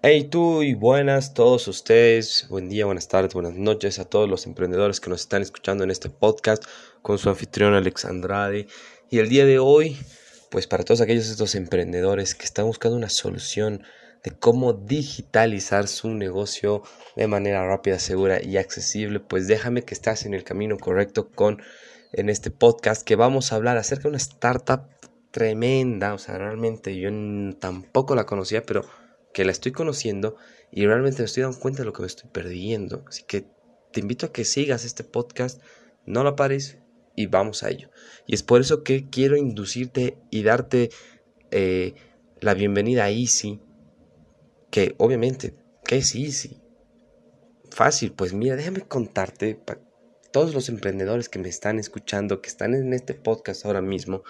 Hey tú y buenas todos ustedes, buen día, buenas tardes, buenas noches a todos los emprendedores que nos están escuchando en este podcast con su anfitrión Alex Andrade. Y el día de hoy, pues para todos aquellos estos emprendedores que están buscando una solución de cómo digitalizar su negocio de manera rápida, segura y accesible, pues déjame que estás en el camino correcto con en este podcast que vamos a hablar acerca de una startup tremenda, o sea, realmente yo tampoco la conocía, pero que la estoy conociendo y realmente me estoy dando cuenta de lo que me estoy perdiendo. Así que te invito a que sigas este podcast, no lo pares y vamos a ello. Y es por eso que quiero inducirte y darte eh, la bienvenida a Easy, que obviamente, ¿qué es Easy? Fácil, pues mira, déjame contarte para todos los emprendedores que me están escuchando, que están en este podcast ahora mismo,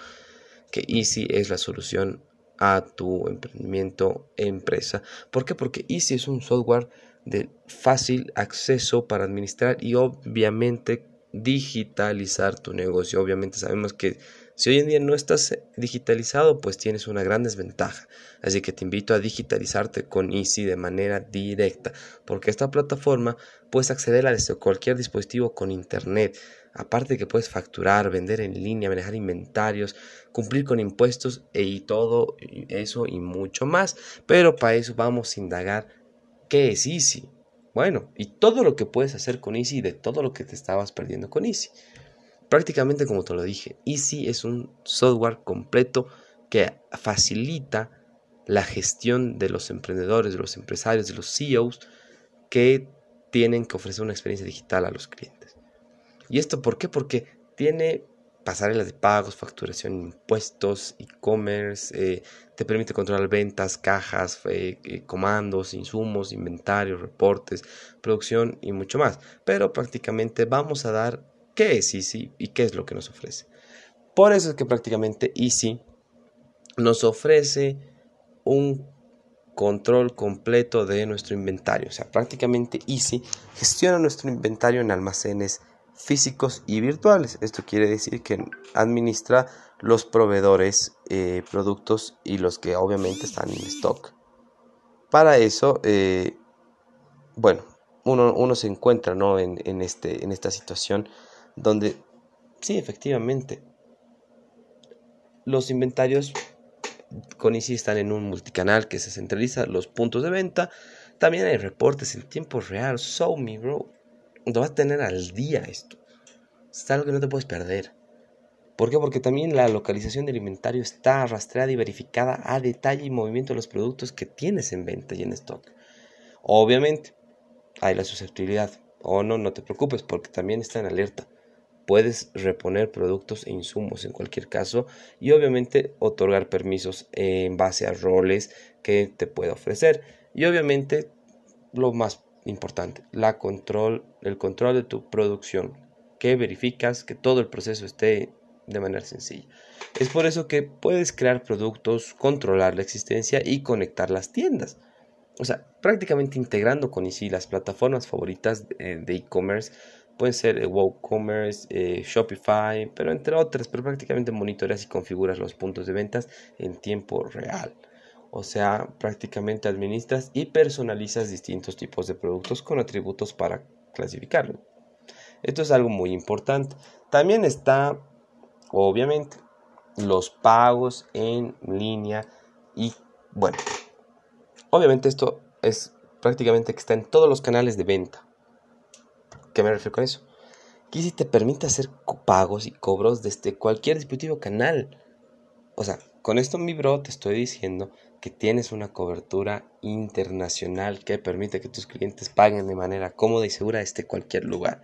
que Easy es la solución a tu emprendimiento empresa. ¿Por qué? Porque Easy es un software de fácil acceso para administrar y obviamente digitalizar tu negocio. Obviamente sabemos que si hoy en día no estás digitalizado, pues tienes una gran desventaja. Así que te invito a digitalizarte con Easy de manera directa, porque esta plataforma puedes acceder a cualquier dispositivo con internet. Aparte que puedes facturar, vender en línea, manejar inventarios, cumplir con impuestos e y todo eso y mucho más. Pero para eso vamos a indagar qué es Easy. Bueno, y todo lo que puedes hacer con Easy y de todo lo que te estabas perdiendo con Easy. Prácticamente como te lo dije, Easy es un software completo que facilita la gestión de los emprendedores, de los empresarios, de los CEOs que tienen que ofrecer una experiencia digital a los clientes. ¿Y esto por qué? Porque tiene pasarelas de pagos, facturación, impuestos, e-commerce, eh, te permite controlar ventas, cajas, eh, eh, comandos, insumos, inventarios, reportes, producción y mucho más. Pero prácticamente vamos a dar qué es Easy y qué es lo que nos ofrece. Por eso es que prácticamente Easy nos ofrece un control completo de nuestro inventario. O sea, prácticamente Easy gestiona nuestro inventario en almacenes físicos y virtuales. Esto quiere decir que administra los proveedores, eh, productos y los que obviamente están en stock. Para eso, eh, bueno, uno, se encuentra ¿no? en, este, en esta situación donde sí, efectivamente, los inventarios con Easy están en un multicanal que se centraliza los puntos de venta. También hay reportes en tiempo real. So me, bro. Lo vas a tener al día esto. Es algo que no te puedes perder. ¿Por qué? Porque también la localización del inventario está rastreada y verificada a detalle y movimiento de los productos que tienes en venta y en stock. Obviamente, hay la susceptibilidad. O no, no te preocupes porque también está en alerta puedes reponer productos e insumos en cualquier caso y obviamente otorgar permisos en base a roles que te pueda ofrecer. Y obviamente lo más importante la control el control de tu producción que verificas que todo el proceso esté de manera sencilla. Es por eso que puedes crear productos controlar la existencia y conectar las tiendas. O sea prácticamente integrando con Easy las plataformas favoritas de e-commerce Pueden ser eh, WooCommerce, eh, Shopify, pero entre otras, pero prácticamente monitoreas y configuras los puntos de ventas en tiempo real. O sea, prácticamente administras y personalizas distintos tipos de productos con atributos para clasificarlo. Esto es algo muy importante. También está, obviamente, los pagos en línea y bueno, obviamente esto es prácticamente que está en todos los canales de venta. ¿Qué me refiero con eso? Que si te permite hacer pagos y cobros desde cualquier dispositivo canal. O sea, con esto mi bro te estoy diciendo que tienes una cobertura internacional que permite que tus clientes paguen de manera cómoda y segura desde cualquier lugar.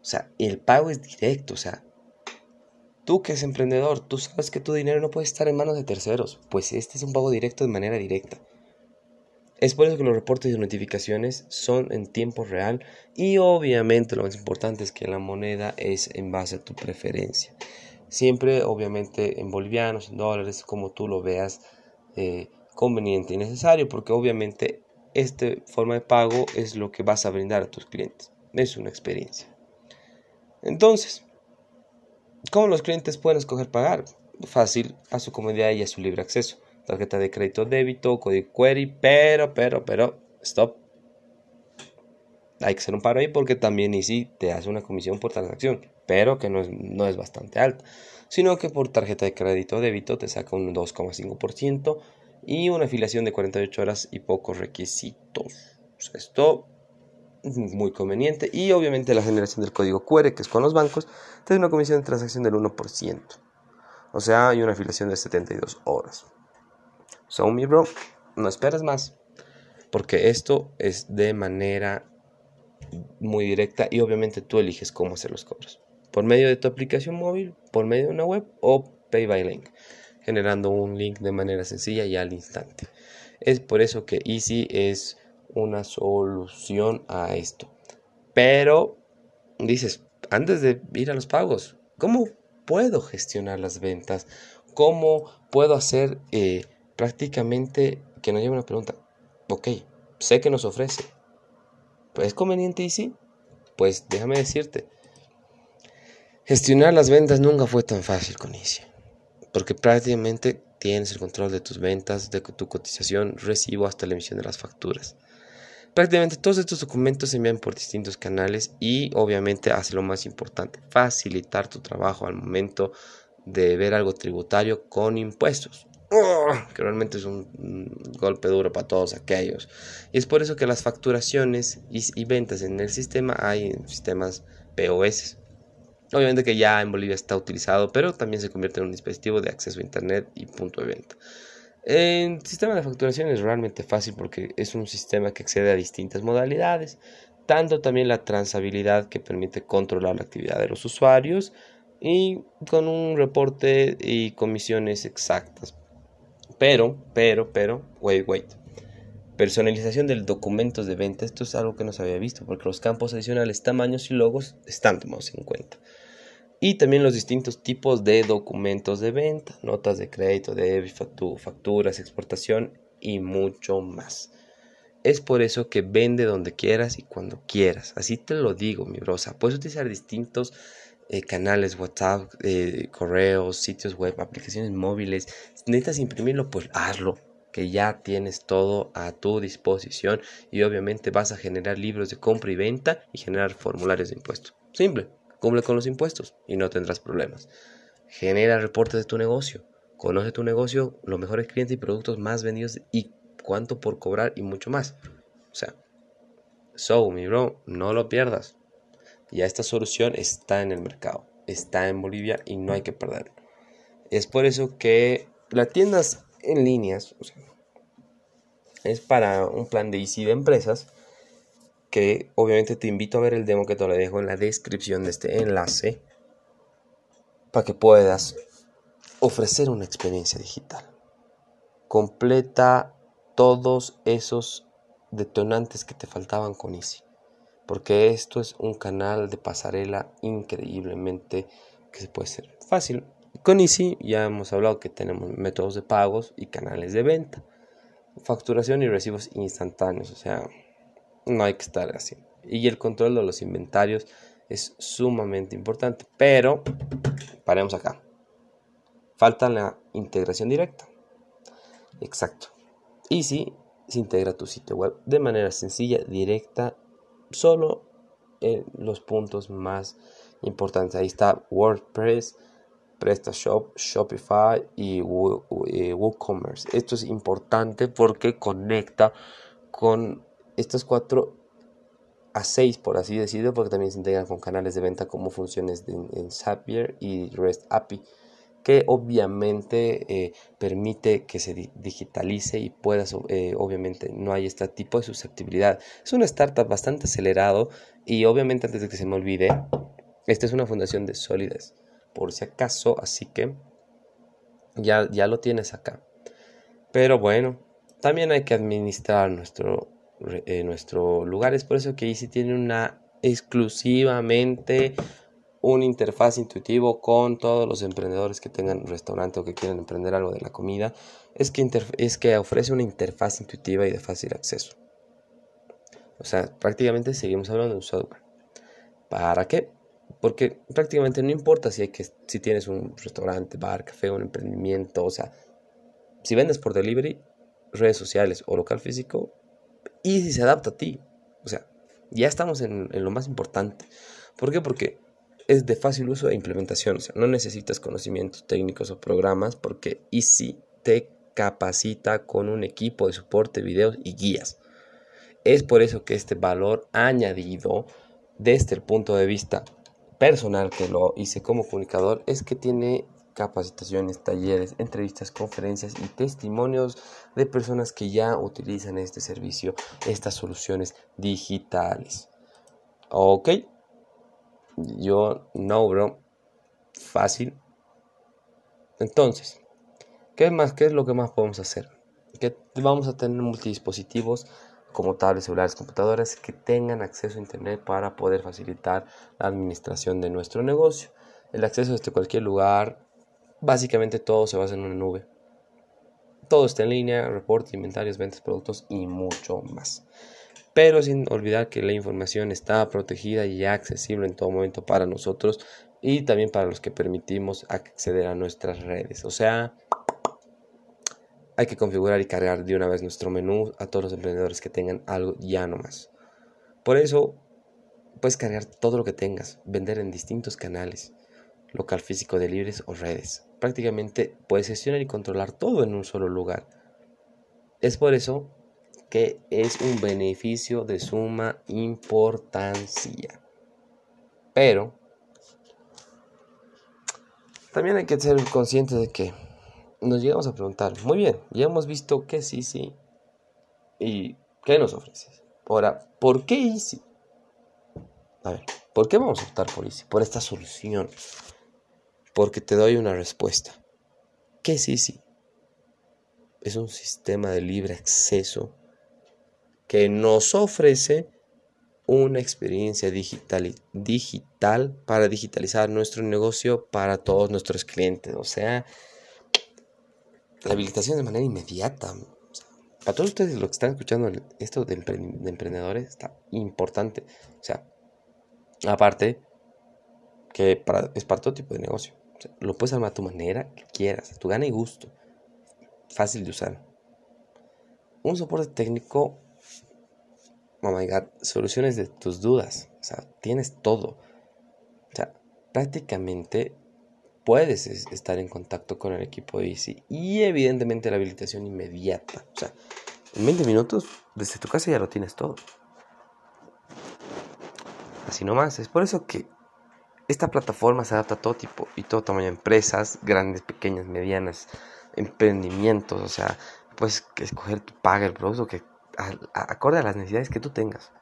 O sea, el pago es directo, o sea, tú que eres emprendedor, tú sabes que tu dinero no puede estar en manos de terceros, pues este es un pago directo de manera directa. Es por eso que los reportes de notificaciones son en tiempo real y obviamente lo más importante es que la moneda es en base a tu preferencia. Siempre obviamente en bolivianos, en dólares, como tú lo veas eh, conveniente y necesario porque obviamente esta forma de pago es lo que vas a brindar a tus clientes. Es una experiencia. Entonces, ¿cómo los clientes pueden escoger pagar? Fácil, a su comodidad y a su libre acceso tarjeta de crédito débito, código query, pero, pero, pero, stop. Hay que hacer un paro ahí porque también Easy te hace una comisión por transacción, pero que no es, no es bastante alta, sino que por tarjeta de crédito débito te saca un 2,5% y una afiliación de 48 horas y pocos requisitos. esto es muy conveniente y obviamente la generación del código QR, que es con los bancos, te da una comisión de transacción del 1%. O sea, hay una afiliación de 72 horas. So, mi bro, no esperes más. Porque esto es de manera muy directa y obviamente tú eliges cómo hacer los cobros. Por medio de tu aplicación móvil, por medio de una web o Pay by Link. Generando un link de manera sencilla y al instante. Es por eso que Easy es una solución a esto. Pero dices, antes de ir a los pagos, ¿cómo puedo gestionar las ventas? ¿Cómo puedo hacer eh, prácticamente que nos lleve una pregunta? Ok, sé que nos ofrece. ¿Es conveniente y sí? Pues déjame decirte, gestionar las ventas nunca fue tan fácil con Easy. Porque prácticamente tienes el control de tus ventas, de tu cotización, recibo hasta la emisión de las facturas. Prácticamente todos estos documentos se envían por distintos canales y obviamente hace lo más importante, facilitar tu trabajo al momento de ver algo tributario con impuestos. Que realmente es un, golpe duro para todos aquellos. Y es por eso que las facturaciones y, ventas en el sistema hay en sistemas POS. Obviamente que ya en Bolivia está utilizado, pero también se convierte en un dispositivo de acceso a Internet y punto de venta. El sistema de facturación es realmente fácil porque es un sistema que accede a distintas modalidades, tanto también la transabilidad que permite controlar la actividad de los usuarios y con un reporte y comisiones exactas. Pero, pero, pero, wait, wait. Personalización del documentos de venta, esto es algo que no se había visto porque los campos adicionales, tamaños y logos están tomados en cuenta y también los distintos tipos de documentos de venta, notas de crédito, de facturas, exportación y mucho más. Es por eso que vende donde quieras y cuando quieras. Así te lo digo, mi brosa. Puedes utilizar distintos eh, canales, WhatsApp, eh, correos, sitios web, aplicaciones móviles. Si necesitas imprimirlo, pues hazlo. Que ya tienes todo a tu disposición y obviamente vas a generar libros de compra y venta y generar formularios de impuestos. Simple. Cumple con los impuestos y no tendrás problemas. Genera reportes de tu negocio. Conoce tu negocio, los mejores clientes y productos más vendidos y cuánto por cobrar y mucho más. O sea, so, mi bro, no lo pierdas. Ya esta solución está en el mercado, está en Bolivia y no hay que perderlo. Es por eso que las tiendas en líneas es para un plan de Easy de empresas que obviamente te invito a ver el demo que te lo dejo en la descripción de este enlace para que puedas ofrecer una experiencia digital. Completa todos esos detonantes que te faltaban con Easy. Porque esto es un canal de pasarela increíblemente que se puede hacer fácil. Con Easy ya hemos hablado que tenemos métodos de pagos y canales de venta. Facturación y recibos instantáneos. O sea, no hay que estar así. Y el control de los inventarios es sumamente importante. Pero, paremos acá. Falta la integración directa. Exacto. Y si se integra tu sitio web de manera sencilla, directa, solo en los puntos más importantes. Ahí está WordPress, PrestaShop, Shopify y WooCommerce. Esto es importante porque conecta con estos cuatro a seis, por así decirlo, porque también se integran con canales de venta como funciones en Zapier y REST API, que obviamente eh, permite que se digitalice y puedas, eh, obviamente no hay este tipo de susceptibilidad. Es una startup bastante acelerado y obviamente antes de que se me olvide, esta es una fundación de sólidas, por si acaso, así que ya, ya lo tienes acá. Pero bueno, también hay que administrar nuestro eh, nuestro lugar. Es por eso que Easy tiene una exclusivamente un interfaz intuitivo con todos los emprendedores que tengan restaurante o que quieran emprender algo de la comida. Es que, es que ofrece una interfaz intuitiva y de fácil acceso. O sea, prácticamente seguimos hablando de un software. ¿Para qué? Porque prácticamente no importa si, que, si tienes un restaurante, bar, café, un emprendimiento, o sea, si vendes por delivery, redes sociales o local físico, y si se adapta a ti. O sea, ya estamos en, en lo más importante. ¿Por qué? Porque es de fácil uso e implementación. O sea, no necesitas conocimientos técnicos o programas porque Easy te capacita con un equipo de soporte, videos y guías. Es por eso que este valor añadido desde el punto de vista personal que lo hice como comunicador es que tiene capacitaciones, talleres, entrevistas, conferencias y testimonios de personas que ya utilizan este servicio, estas soluciones digitales. Ok, yo no, bro, fácil. Entonces, ¿qué más? ¿Qué es lo que más podemos hacer? Que vamos a tener multidispositivos como tablets, celulares, computadoras que tengan acceso a internet para poder facilitar la administración de nuestro negocio. El acceso desde cualquier lugar, Básicamente todo se basa en una nube. Todo está en línea, reportes, inventarios, ventas, productos y mucho más. Pero sin olvidar que la información está protegida y accesible en todo momento para nosotros y también para los que permitimos acceder a nuestras redes. O sea, hay que configurar y cargar de una vez nuestro menú a todos los emprendedores que tengan algo ya no más. Por eso, puedes cargar todo lo que tengas, vender en distintos canales, local físico de libres o redes prácticamente puedes gestionar y controlar todo en un solo lugar. Es por eso que es un beneficio de suma importancia. Pero también hay que ser conscientes de que nos llegamos a preguntar, muy bien, ya hemos visto que sí, sí, y qué nos ofreces. Ahora, ¿por qué Easy? A ver, ¿por qué vamos a optar por Easy? Por esta solución porque te doy una respuesta. ¿Qué es Easy? Es un sistema de libre acceso que nos ofrece una experiencia digital, digital para digitalizar nuestro negocio para todos nuestros clientes. O sea, la habilitación de manera inmediata. para todos ustedes los que están escuchando esto de, de emprendedores está importante. O sea, aparte que para, es para todo tipo de negocio lo puedes armar a tu manera que quieras, a tu gana y gusto. Fácil de usar. Un soporte técnico, oh my god, soluciones de tus dudas. O sea, tienes todo. O sea, prácticamente puedes estar en contacto con el equipo de Easy y evidentemente la habilitación inmediata. O sea, en 20 minutos desde tu casa ya lo tienes todo. Así nomás. Es por eso que esta plataforma se adapta a todo tipo y todo tamaño de empresas, grandes, pequeñas, medianas, emprendimientos, o sea, puedes escoger tu paga, el producto que acorde a las necesidades que tú tengas.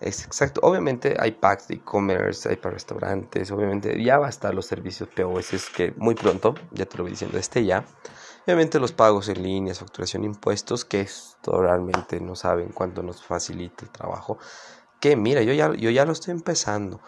Es exacto. Obviamente hay packs de e-commerce, hay para restaurantes, obviamente ya va a estar los servicios POS que muy pronto, ya te lo voy diciendo, este ya. Obviamente los pagos en línea, facturación, impuestos, que esto realmente no saben cuánto nos facilita el trabajo que mira, yo ya, yo ya lo estoy empezando.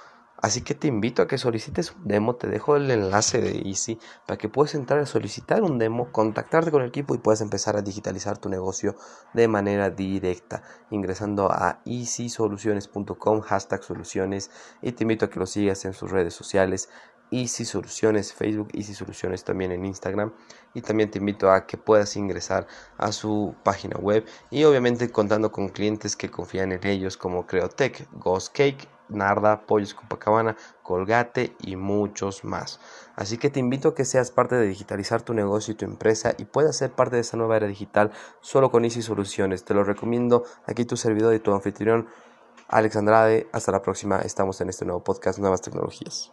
Así que te invito a que solicites un demo, te dejo el enlace de Easy para que puedas entrar a solicitar un demo, contactarte con el equipo y puedas empezar a digitalizar tu negocio de manera directa, ingresando a easysoluciones.com, hashtag soluciones y te invito a que lo sigas en sus redes sociales, Easy Soluciones Facebook, Easy Soluciones también en Instagram. Y también te invito a que puedas ingresar a su página web y obviamente contando con clientes que confían en ellos como Creotech, Ghost Cake, Narda, Pollos Copacabana, Colgate y muchos más. Así que te invito a que seas parte de digitalizar tu negocio y tu empresa y puedas ser parte de esta nueva era digital solo con Easy Soluciones. Te lo recomiendo aquí tu servidor y tu anfitrión Alex Andrade. Hasta la próxima. Estamos en este nuevo podcast Nuevas Tecnologías.